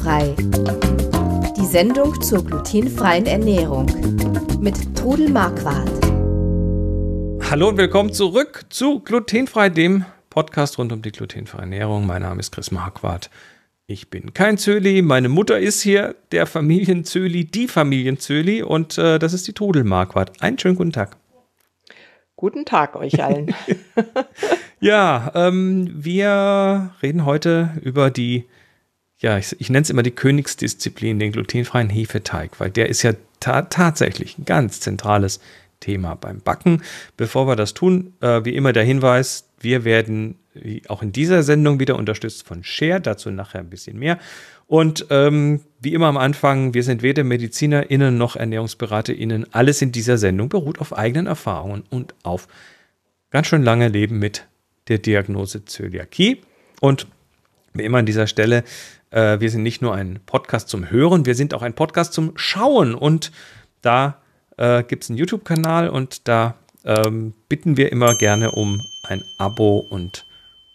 Glutenfrei. Die Sendung zur glutenfreien Ernährung mit Trudel Marquardt. Hallo und willkommen zurück zu Glutenfrei, dem Podcast rund um die glutenfreie Ernährung. Mein Name ist Chris Marquardt. Ich bin kein Zöli, meine Mutter ist hier, der Familienzöli, die Familienzöli und äh, das ist die Trudel Marquardt. Einen schönen guten Tag. Guten Tag euch allen. ja, ähm, wir reden heute über die, ja, ich, ich nenne es immer die Königsdisziplin, den glutenfreien Hefeteig, weil der ist ja ta tatsächlich ein ganz zentrales Thema beim Backen. Bevor wir das tun, äh, wie immer der Hinweis, wir werden auch in dieser Sendung wieder unterstützt von Share, dazu nachher ein bisschen mehr. Und ähm, wie immer am Anfang, wir sind weder MedizinerInnen noch ErnährungsberaterInnen. Alles in dieser Sendung beruht auf eigenen Erfahrungen und auf ganz schön lange Leben mit der Diagnose Zöliakie. Und wie immer an dieser Stelle, äh, wir sind nicht nur ein Podcast zum Hören, wir sind auch ein Podcast zum Schauen. Und da äh, gibt es einen YouTube-Kanal und da ähm, bitten wir immer gerne um ein Abo und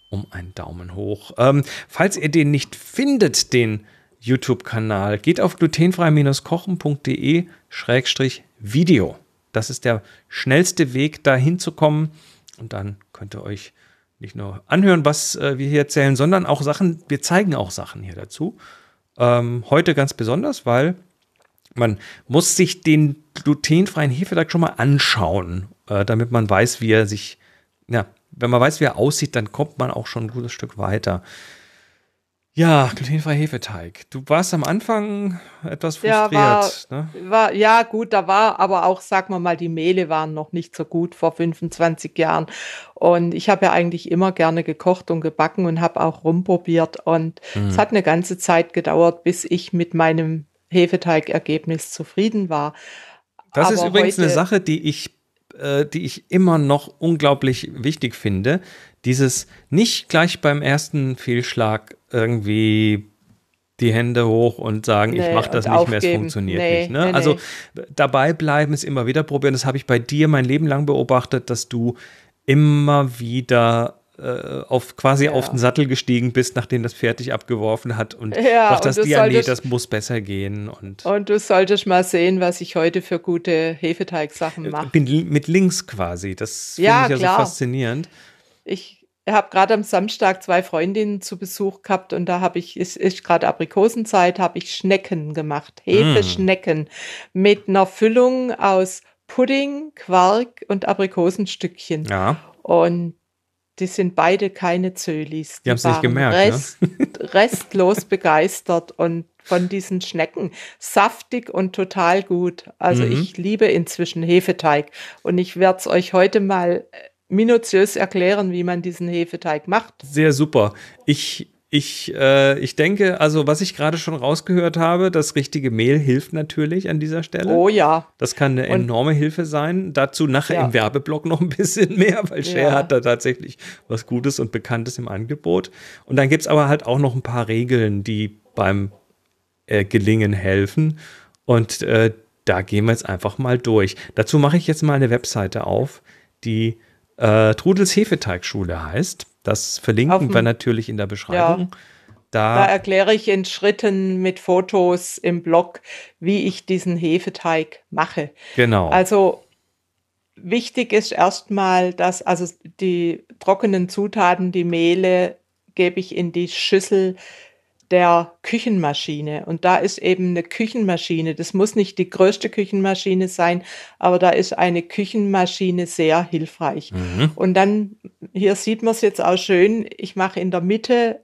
um einen Daumen hoch. Ähm, falls ihr den nicht findet, den YouTube-Kanal, geht auf glutenfrei-kochen.de-video. Das ist der schnellste Weg, da hinzukommen. Und dann könnt ihr euch nicht nur anhören, was äh, wir hier erzählen, sondern auch Sachen, wir zeigen auch Sachen hier dazu. Ähm, heute ganz besonders, weil man muss sich den glutenfreien Hefeteig schon mal anschauen, äh, damit man weiß, wie er sich, ja, wenn man weiß, wie er aussieht, dann kommt man auch schon ein gutes Stück weiter. Ja, glutenfreier Hefeteig. Du warst am Anfang etwas frustriert. Ja, war, ne? war, ja, gut, da war aber auch, sagen wir mal, die Mehle waren noch nicht so gut vor 25 Jahren. Und ich habe ja eigentlich immer gerne gekocht und gebacken und habe auch rumprobiert. Und hm. es hat eine ganze Zeit gedauert, bis ich mit meinem Hefeteigergebnis zufrieden war. Das aber ist übrigens eine Sache, die ich äh, die ich immer noch unglaublich wichtig finde. Dieses nicht gleich beim ersten Fehlschlag irgendwie die Hände hoch und sagen, nee, ich mache das nicht aufgeben. mehr, es funktioniert nee, nicht. Ne? Nee, also dabei bleiben, es immer wieder probieren. Das habe ich bei dir mein Leben lang beobachtet, dass du immer wieder äh, auf quasi ja. auf den Sattel gestiegen bist, nachdem das fertig abgeworfen hat und ja, dachtest, und ja, nee, das muss besser gehen. Und, und du solltest mal sehen, was ich heute für gute Hefeteigsachen äh, mache. Bin mit links quasi. Das finde ja, ich ja klar. so faszinierend. Ich habe gerade am Samstag zwei Freundinnen zu Besuch gehabt und da habe ich, es ist gerade Aprikosenzeit, habe ich Schnecken gemacht. Hefeschnecken mm. mit einer Füllung aus Pudding, Quark und Aprikosenstückchen. Ja. Und die sind beide keine Zölis. Die, die haben es nicht gemerkt. Rest, ne? restlos begeistert und von diesen Schnecken. Saftig und total gut. Also mhm. ich liebe inzwischen Hefeteig. Und ich werde es euch heute mal minutiös erklären, wie man diesen Hefeteig macht. Sehr super. Ich ich, äh, ich denke, also was ich gerade schon rausgehört habe, das richtige Mehl hilft natürlich an dieser Stelle. Oh ja. Das kann eine Und, enorme Hilfe sein. Dazu nachher ja. im Werbeblock noch ein bisschen mehr, weil Share ja. hat da tatsächlich was Gutes und Bekanntes im Angebot. Und dann gibt es aber halt auch noch ein paar Regeln, die beim äh, Gelingen helfen. Und äh, da gehen wir jetzt einfach mal durch. Dazu mache ich jetzt mal eine Webseite auf, die äh, Trudels Hefeteigschule heißt. Das verlinken wir natürlich in der Beschreibung. Ja. Da, da, erkläre ich in Schritten mit Fotos im Blog, wie ich diesen Hefeteig mache. Genau. Also wichtig ist erstmal, dass also die trockenen Zutaten, die Mehle, gebe ich in die Schüssel der Küchenmaschine. Und da ist eben eine Küchenmaschine. Das muss nicht die größte Küchenmaschine sein, aber da ist eine Küchenmaschine sehr hilfreich. Mhm. Und dann, hier sieht man es jetzt auch schön, ich mache in der Mitte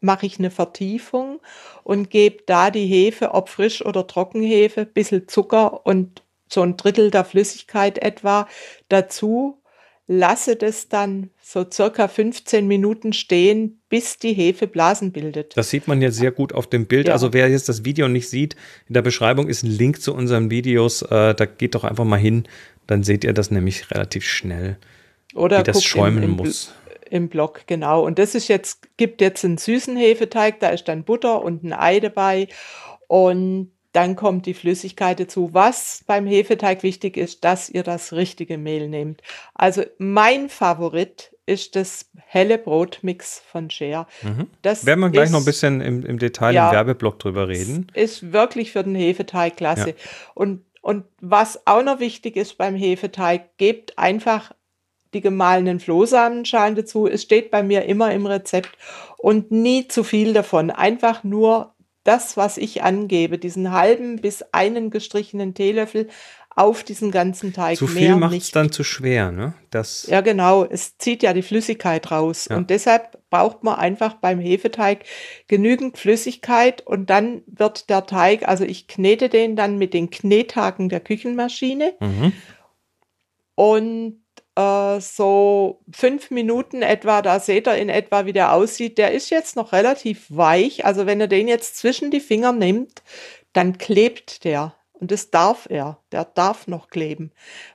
mache ich eine Vertiefung und gebe da die Hefe, ob frisch oder Trockenhefe, bisschen Zucker und so ein Drittel der Flüssigkeit etwa dazu lasse das dann so circa 15 Minuten stehen, bis die Hefe Blasen bildet. Das sieht man jetzt sehr gut auf dem Bild. Ja. Also wer jetzt das Video nicht sieht, in der Beschreibung ist ein Link zu unseren Videos. Äh, da geht doch einfach mal hin, dann seht ihr das nämlich relativ schnell, Oder wie das schäumen im, im, muss. Im Block, genau. Und das ist jetzt, gibt jetzt einen süßen Hefeteig, da ist dann Butter und ein Ei dabei. Und dann kommt die Flüssigkeit dazu. Was beim Hefeteig wichtig ist, dass ihr das richtige Mehl nehmt. Also mein Favorit ist das helle Brotmix von Share. Mhm. Das werden wir gleich ist, noch ein bisschen im, im Detail ja, im Werbeblock drüber reden. Ist wirklich für den Hefeteig klasse. Ja. Und, und was auch noch wichtig ist beim Hefeteig, gebt einfach die gemahlenen Flohsamenschalen dazu. Es steht bei mir immer im Rezept und nie zu viel davon. Einfach nur das, was ich angebe, diesen halben bis einen gestrichenen Teelöffel auf diesen ganzen Teig. Zu viel macht es dann zu schwer, ne? Das ja, genau. Es zieht ja die Flüssigkeit raus. Ja. Und deshalb braucht man einfach beim Hefeteig genügend Flüssigkeit und dann wird der Teig, also ich knete den dann mit den Knethaken der Küchenmaschine. Mhm. Und äh, so fünf Minuten etwa, da seht ihr in etwa, wie der aussieht. Der ist jetzt noch relativ weich. Also wenn ihr den jetzt zwischen die Finger nimmt, dann klebt der. Und das darf er. Der darf noch kleben.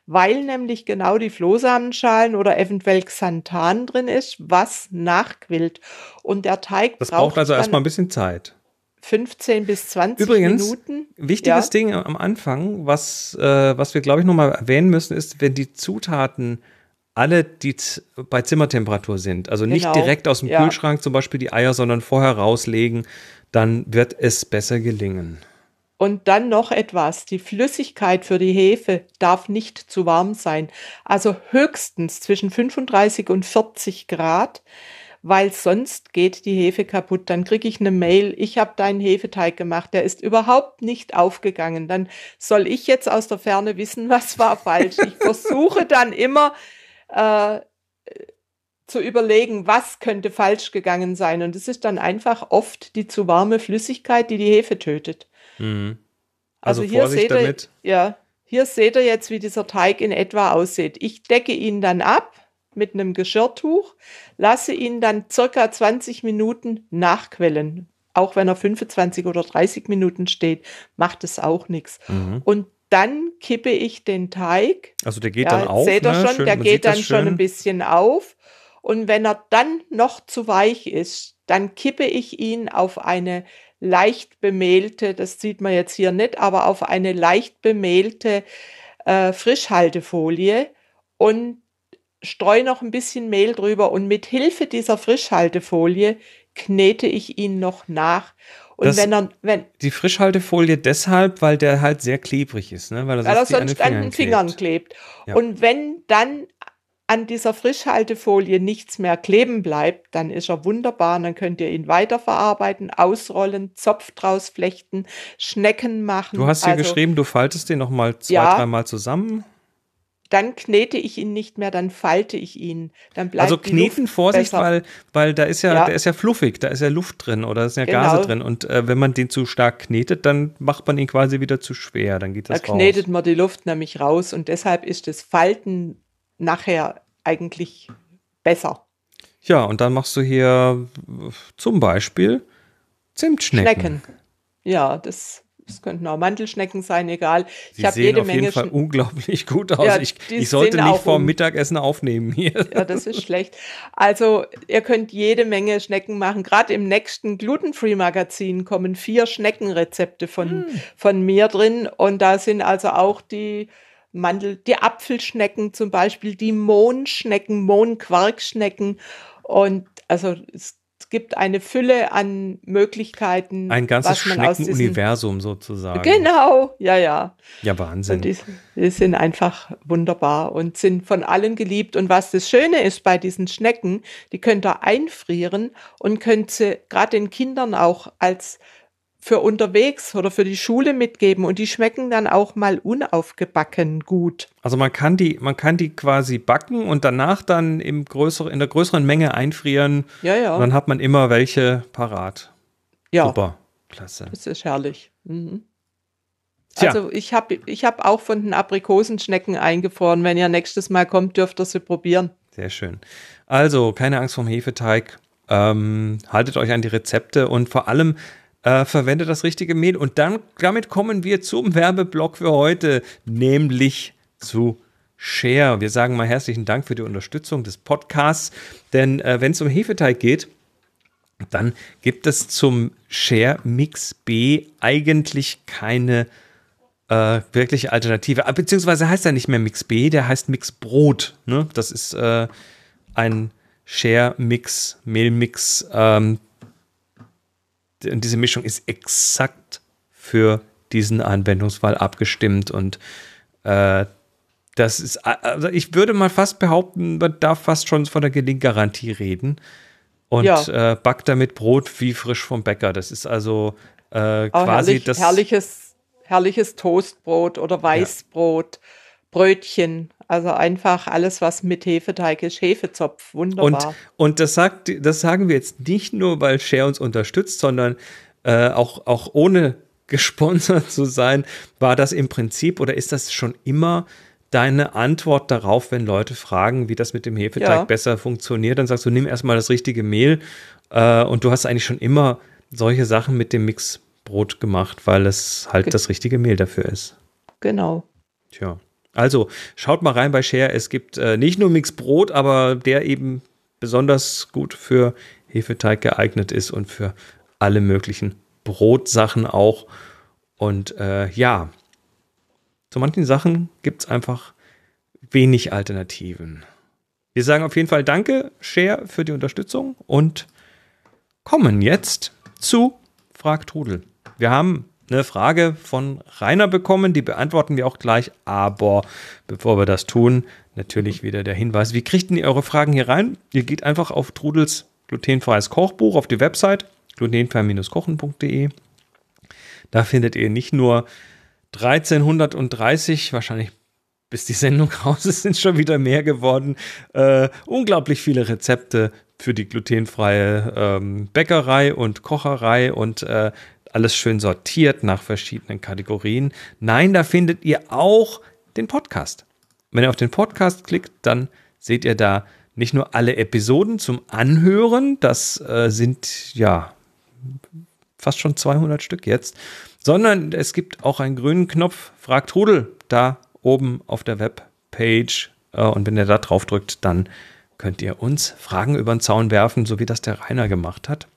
Weil nämlich genau die Flohsamenschalen oder eventuell Xanthan drin ist, was nachquillt. Und der Teig das braucht, braucht also erstmal ein bisschen Zeit. 15 bis 20 Übrigens, Minuten. Wichtiges ja. Ding am Anfang, was, äh, was wir, glaube ich, nochmal erwähnen müssen, ist, wenn die Zutaten alle, die bei Zimmertemperatur sind, also nicht genau. direkt aus dem ja. Kühlschrank zum Beispiel die Eier, sondern vorher rauslegen, dann wird es besser gelingen. Und dann noch etwas, die Flüssigkeit für die Hefe darf nicht zu warm sein, also höchstens zwischen 35 und 40 Grad, weil sonst geht die Hefe kaputt. Dann kriege ich eine Mail, ich habe deinen Hefeteig gemacht, der ist überhaupt nicht aufgegangen. Dann soll ich jetzt aus der Ferne wissen, was war falsch. Ich versuche dann immer äh, zu überlegen, was könnte falsch gegangen sein. Und es ist dann einfach oft die zu warme Flüssigkeit, die die Hefe tötet. Mhm. Also, also hier seht ihr, ja, hier seht ihr jetzt, wie dieser Teig in etwa aussieht. Ich decke ihn dann ab mit einem Geschirrtuch, lasse ihn dann circa 20 Minuten nachquellen. Auch wenn er 25 oder 30 Minuten steht, macht es auch nichts. Mhm. Und dann kippe ich den Teig. Also der geht ja, dann auf. Seht ihr ne? schon, schön, der geht dann schon ein bisschen auf. Und wenn er dann noch zu weich ist, dann kippe ich ihn auf eine leicht bemehlte, das sieht man jetzt hier nicht, aber auf eine leicht bemehlte äh, Frischhaltefolie und streue noch ein bisschen Mehl drüber und mit Hilfe dieser Frischhaltefolie knete ich ihn noch nach und das, wenn er, wenn. Die Frischhaltefolie deshalb, weil der halt sehr klebrig ist, ne? Weil, er sonst an den Fingern klebt. klebt. Ja. Und wenn dann an dieser Frischhaltefolie nichts mehr kleben bleibt, dann ist er wunderbar. dann könnt ihr ihn weiterverarbeiten, ausrollen, Zopf draus flechten, Schnecken machen. Du hast hier also, geschrieben, du faltest den nochmal zwei, ja, dreimal zusammen dann knete ich ihn nicht mehr, dann falte ich ihn. Dann bleibt also kneten, Vorsicht, weil, weil da ist ja, ja, der ist ja fluffig, da ist ja Luft drin oder ist ja genau. Gase drin. Und äh, wenn man den zu stark knetet, dann macht man ihn quasi wieder zu schwer. Dann geht das Da raus. knetet man die Luft nämlich raus und deshalb ist das Falten nachher eigentlich besser. Ja, und dann machst du hier zum Beispiel Zimtschnecken. Schnecken. Ja, das es könnten auch Mandelschnecken sein, egal. Sie ich habe jede auf Menge. Jeden Fall unglaublich gut aus. Ja, ich, ich sollte nicht vor dem Mittagessen aufnehmen hier. Ja, das ist schlecht. Also ihr könnt jede Menge Schnecken machen. Gerade im nächsten Glutenfree-Magazin kommen vier Schneckenrezepte von, hm. von mir drin. Und da sind also auch die Mandel, die Apfelschnecken zum Beispiel, die Mohnschnecken, Mohnquarkschnecken. Und also es es gibt eine Fülle an Möglichkeiten. Ein ganzes Schneckenuniversum sozusagen. Genau, ja, ja. Ja, Wahnsinn. Die, die, sind einfach wunderbar und sind von allen geliebt. Und was das Schöne ist bei diesen Schnecken, die könnt ihr einfrieren und könnt sie gerade den Kindern auch als für unterwegs oder für die Schule mitgeben und die schmecken dann auch mal unaufgebacken gut. Also man kann die, man kann die quasi backen und danach dann im größeren, in der größeren Menge einfrieren. Ja, ja. Und dann hat man immer welche parat. Ja. Super. Klasse. Das ist herrlich. Mhm. Also ich habe ich hab auch von den Aprikosenschnecken eingefroren. Wenn ihr nächstes Mal kommt, dürft ihr sie probieren. Sehr schön. Also keine Angst vom Hefeteig. Ähm, haltet euch an die Rezepte und vor allem äh, verwende das richtige Mehl. Und dann, damit kommen wir zum Werbeblock für heute, nämlich zu Share. Wir sagen mal herzlichen Dank für die Unterstützung des Podcasts, denn äh, wenn es um Hefeteig geht, dann gibt es zum Share Mix B eigentlich keine äh, wirkliche Alternative. Ah, beziehungsweise heißt er nicht mehr Mix B, der heißt Mix Brot. Ne? Das ist äh, ein Share Mix, Mehlmix. Ähm, und diese Mischung ist exakt für diesen Anwendungsfall abgestimmt und äh, das ist, also ich würde mal fast behaupten, man darf fast schon von der Gelinggarantie reden und ja. äh, backt damit Brot wie frisch vom Bäcker. Das ist also äh, quasi herrlich, das. Herrliches, herrliches Toastbrot oder Weißbrot, ja. Brötchen. Also einfach alles, was mit Hefeteig ist, Hefezopf, wunderbar. Und, und das, sagt, das sagen wir jetzt nicht nur, weil Share uns unterstützt, sondern äh, auch, auch ohne gesponsert zu sein, war das im Prinzip oder ist das schon immer deine Antwort darauf, wenn Leute fragen, wie das mit dem Hefeteig ja. besser funktioniert? Dann sagst du, nimm erstmal das richtige Mehl äh, und du hast eigentlich schon immer solche Sachen mit dem Mixbrot gemacht, weil es halt Ge das richtige Mehl dafür ist. Genau. Tja. Also, schaut mal rein bei Share. Es gibt äh, nicht nur Mixbrot, aber der eben besonders gut für Hefeteig geeignet ist und für alle möglichen Brotsachen auch. Und äh, ja, zu manchen Sachen gibt es einfach wenig Alternativen. Wir sagen auf jeden Fall Danke, Share, für die Unterstützung und kommen jetzt zu Frag Trudel. Wir haben eine Frage von Rainer bekommen, die beantworten wir auch gleich, aber bevor wir das tun, natürlich wieder der Hinweis, wie kriegt ihr eure Fragen hier rein? Ihr geht einfach auf Trudels glutenfreies Kochbuch auf die Website glutenfrei-kochen.de. Da findet ihr nicht nur 1330, wahrscheinlich bis die Sendung raus ist, sind schon wieder mehr geworden. Äh, unglaublich viele Rezepte für die glutenfreie ähm, Bäckerei und Kocherei und äh, alles schön sortiert nach verschiedenen Kategorien. Nein, da findet ihr auch den Podcast. Wenn ihr auf den Podcast klickt, dann seht ihr da nicht nur alle Episoden zum Anhören, das äh, sind ja fast schon 200 Stück jetzt, sondern es gibt auch einen grünen Knopf, fragt Rudel, da oben auf der Webpage. Äh, und wenn ihr da drauf drückt, dann könnt ihr uns Fragen über den Zaun werfen, so wie das der Rainer gemacht hat.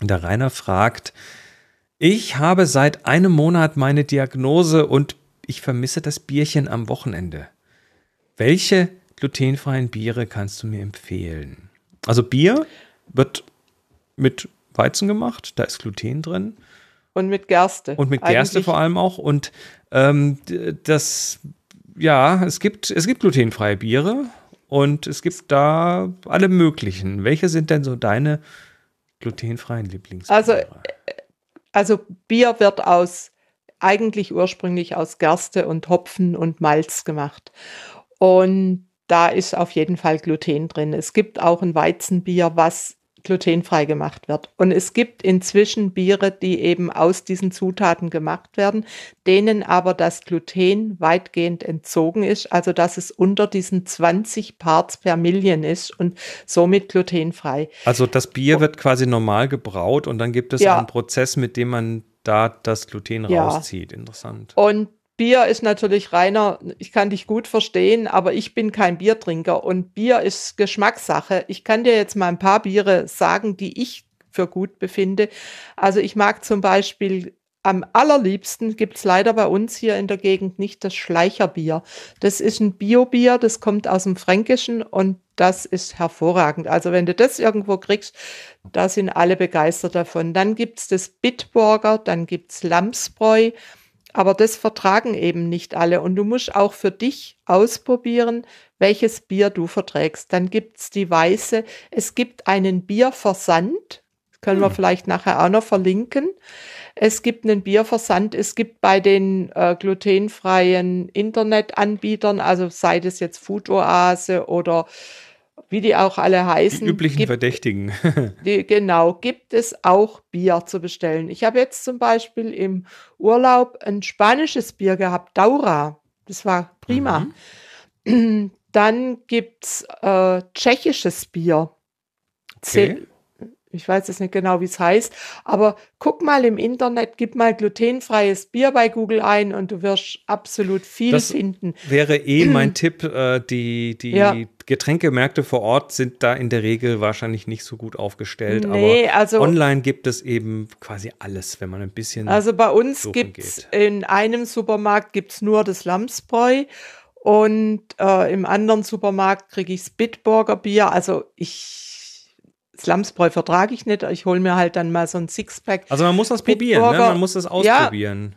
Und der Rainer fragt, ich habe seit einem Monat meine Diagnose und ich vermisse das Bierchen am Wochenende. Welche glutenfreien Biere kannst du mir empfehlen? Also Bier wird mit Weizen gemacht, da ist Gluten drin. Und mit Gerste. Und mit Gerste Eigentlich. vor allem auch. Und ähm, das, ja, es gibt, es gibt glutenfreie Biere und es gibt da alle möglichen. Welche sind denn so deine glutenfreien Lieblingsbiere? Also, also Bier wird aus eigentlich ursprünglich aus Gerste und Hopfen und Malz gemacht. Und da ist auf jeden Fall Gluten drin. Es gibt auch ein Weizenbier, was glutenfrei gemacht wird. Und es gibt inzwischen Biere, die eben aus diesen Zutaten gemacht werden, denen aber das Gluten weitgehend entzogen ist, also dass es unter diesen 20 Parts per Million ist und somit glutenfrei. Also das Bier wird quasi normal gebraut und dann gibt es ja. einen Prozess, mit dem man da das Gluten ja. rauszieht. Interessant. Und Bier ist natürlich reiner, ich kann dich gut verstehen, aber ich bin kein Biertrinker und Bier ist Geschmackssache. Ich kann dir jetzt mal ein paar Biere sagen, die ich für gut befinde. Also ich mag zum Beispiel am allerliebsten gibt es leider bei uns hier in der Gegend nicht das Schleicherbier. Das ist ein Biobier, das kommt aus dem Fränkischen und das ist hervorragend. Also wenn du das irgendwo kriegst, da sind alle begeistert davon. Dann gibt es das Bitburger, dann gibt es Lamsbräu, aber das vertragen eben nicht alle. Und du musst auch für dich ausprobieren, welches Bier du verträgst. Dann gibt es die Weiße. Es gibt einen Bierversand. Können hm. wir vielleicht nachher auch noch verlinken. Es gibt einen Bierversand. Es gibt bei den äh, glutenfreien Internetanbietern, also sei das jetzt Food Oase oder wie die auch alle heißen. Die üblichen gibt, Verdächtigen. die, genau, gibt es auch Bier zu bestellen. Ich habe jetzt zum Beispiel im Urlaub ein spanisches Bier gehabt, Daura. Das war prima. Mhm. Dann gibt es äh, tschechisches Bier. Okay. Ich weiß jetzt nicht genau, wie es heißt, aber guck mal im Internet, gib mal glutenfreies Bier bei Google ein und du wirst absolut viel Das finden. Wäre eh mein Tipp. Äh, die die Ja. Getränkemärkte vor Ort sind da in der Regel wahrscheinlich nicht so gut aufgestellt. Nee, aber also- online gibt es eben quasi alles, wenn man ein bisschen. Also bei uns gibt's geht. in einem Supermarkt gibt's nur das Lamsbräu und äh, im anderen Supermarkt kriege ich das Bitburger Bier. Also ich das Lamsbräu vertrage ich nicht. Ich hole mir halt dann mal so ein Sixpack. also man muss das probieren, ne? Man muss das Ja. ausprobieren.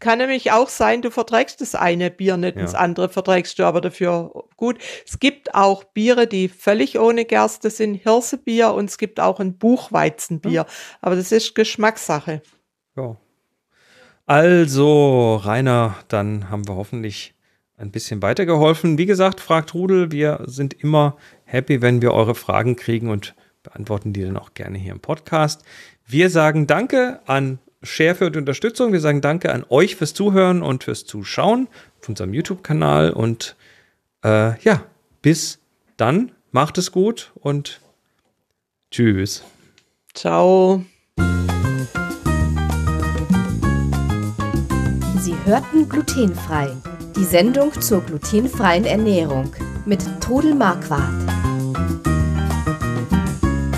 Kann nämlich auch sein, du verträgst das eine Bier nicht, Ja. das andere verträgst du aber dafür gut. Es gibt auch Biere, die völlig ohne Gerste sind, Hirsebier und es gibt auch ein Buchweizenbier. Aber das ist Geschmackssache. Ja. Also, Rainer, dann haben wir hoffentlich ein bisschen weitergeholfen. Wie gesagt, fragt Rudel. Wir sind immer happy, wenn wir eure Fragen kriegen und beantworten die dann auch gerne hier im Podcast. Wir sagen Danke an Share für die Unterstützung. Wir sagen Danke an euch fürs Zuhören und fürs Zuschauen auf unserem YouTube-Kanal. Und äh, ja, bis dann. Macht es gut und tschüss. Ciao. Sie hörten glutenfrei. Die Sendung zur glutenfreien Ernährung mit Trudel Marquardt.